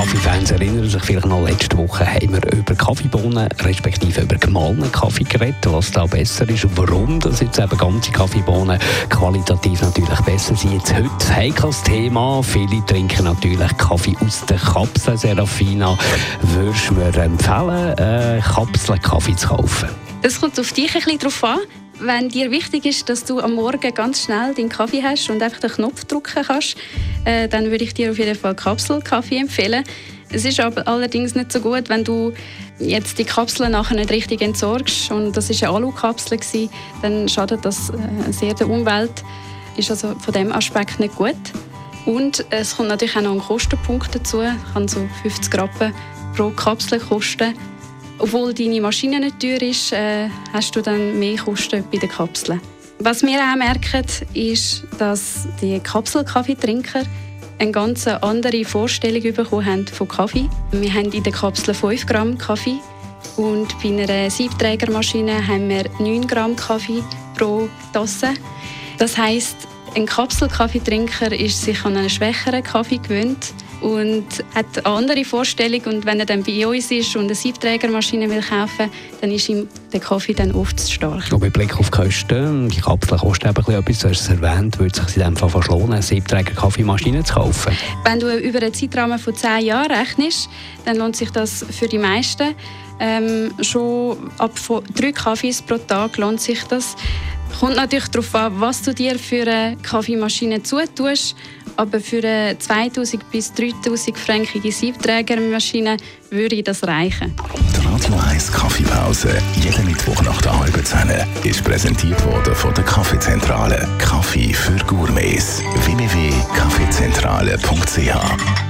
Kaffeefans erinnern sich vielleicht noch, letzte Woche haben wir über Kaffeebohnen, respektive über gemahlenen Kaffee geredet, was da besser ist und warum das jetzt eben ganze Kaffeebohnen qualitativ natürlich besser sind. Jetzt heute heikles Thema. Viele trinken natürlich Kaffee aus der Kapsel. Serafina, würdest du mir empfehlen, äh, Kapselkaffee zu kaufen? Es kommt auf dich ein bisschen drauf an. Wenn dir wichtig ist, dass du am Morgen ganz schnell deinen Kaffee hast und einfach den Knopf drücken kannst, äh, dann würde ich dir auf jeden Fall Kapselkaffee empfehlen. Es ist aber allerdings nicht so gut, wenn du jetzt die Kapsel nachher nicht richtig entsorgst und das ist eine Alukapsel gewesen, dann schadet das äh, sehr der Umwelt. Ist also von dem Aspekt nicht gut. Und es kommt natürlich auch noch ein Kostenpunkt dazu. Kann so 50 Rappen pro Kapsel kosten. Obwohl deine Maschine nicht teuer ist, äh, hast du dann mehr Kosten bei den Kapseln. Was wir auch merken, ist, dass die Kapselkaffeetrinker eine ganz andere Vorstellung bekommen haben von Kaffee. Wir haben in der Kapsel 5 Gramm Kaffee und bei einer Siebträgermaschine haben wir 9 Gramm Kaffee pro Tasse. Das heißt, ein Kapselkaffeetrinker ist sich an einen schwächeren Kaffee gewöhnt und hat eine andere Vorstellung. Und wenn er dann bei uns ist und eine Siebträgermaschine will kaufen, dann ist ihm der Kaffee dann oft zu stark. Und mit Blick auf die Kosten, die Kapsel kostet eben etwas, du hast es erwähnt, würde es sich in dem Fall fast lohnen, eine Siebträger-Kaffeemaschine zu kaufen. Wenn du über einen Zeitrahmen von 10 Jahren rechnest, dann lohnt sich das für die meisten. Ähm, schon ab drei Kaffees pro Tag lohnt sich das. Kommt natürlich darauf an, was du dir für eine Kaffeemaschine zutust. Aber für eine 2000 bis 3000 fränkige Siebträgermaschine würde das reichen. Die Radio 1 Kaffeepause, jeden Mittwoch nach der halben Zehn, ist präsentiert worden von der Kaffeezentrale. Kaffee für Gourmets. www.kaffeezentrale.ch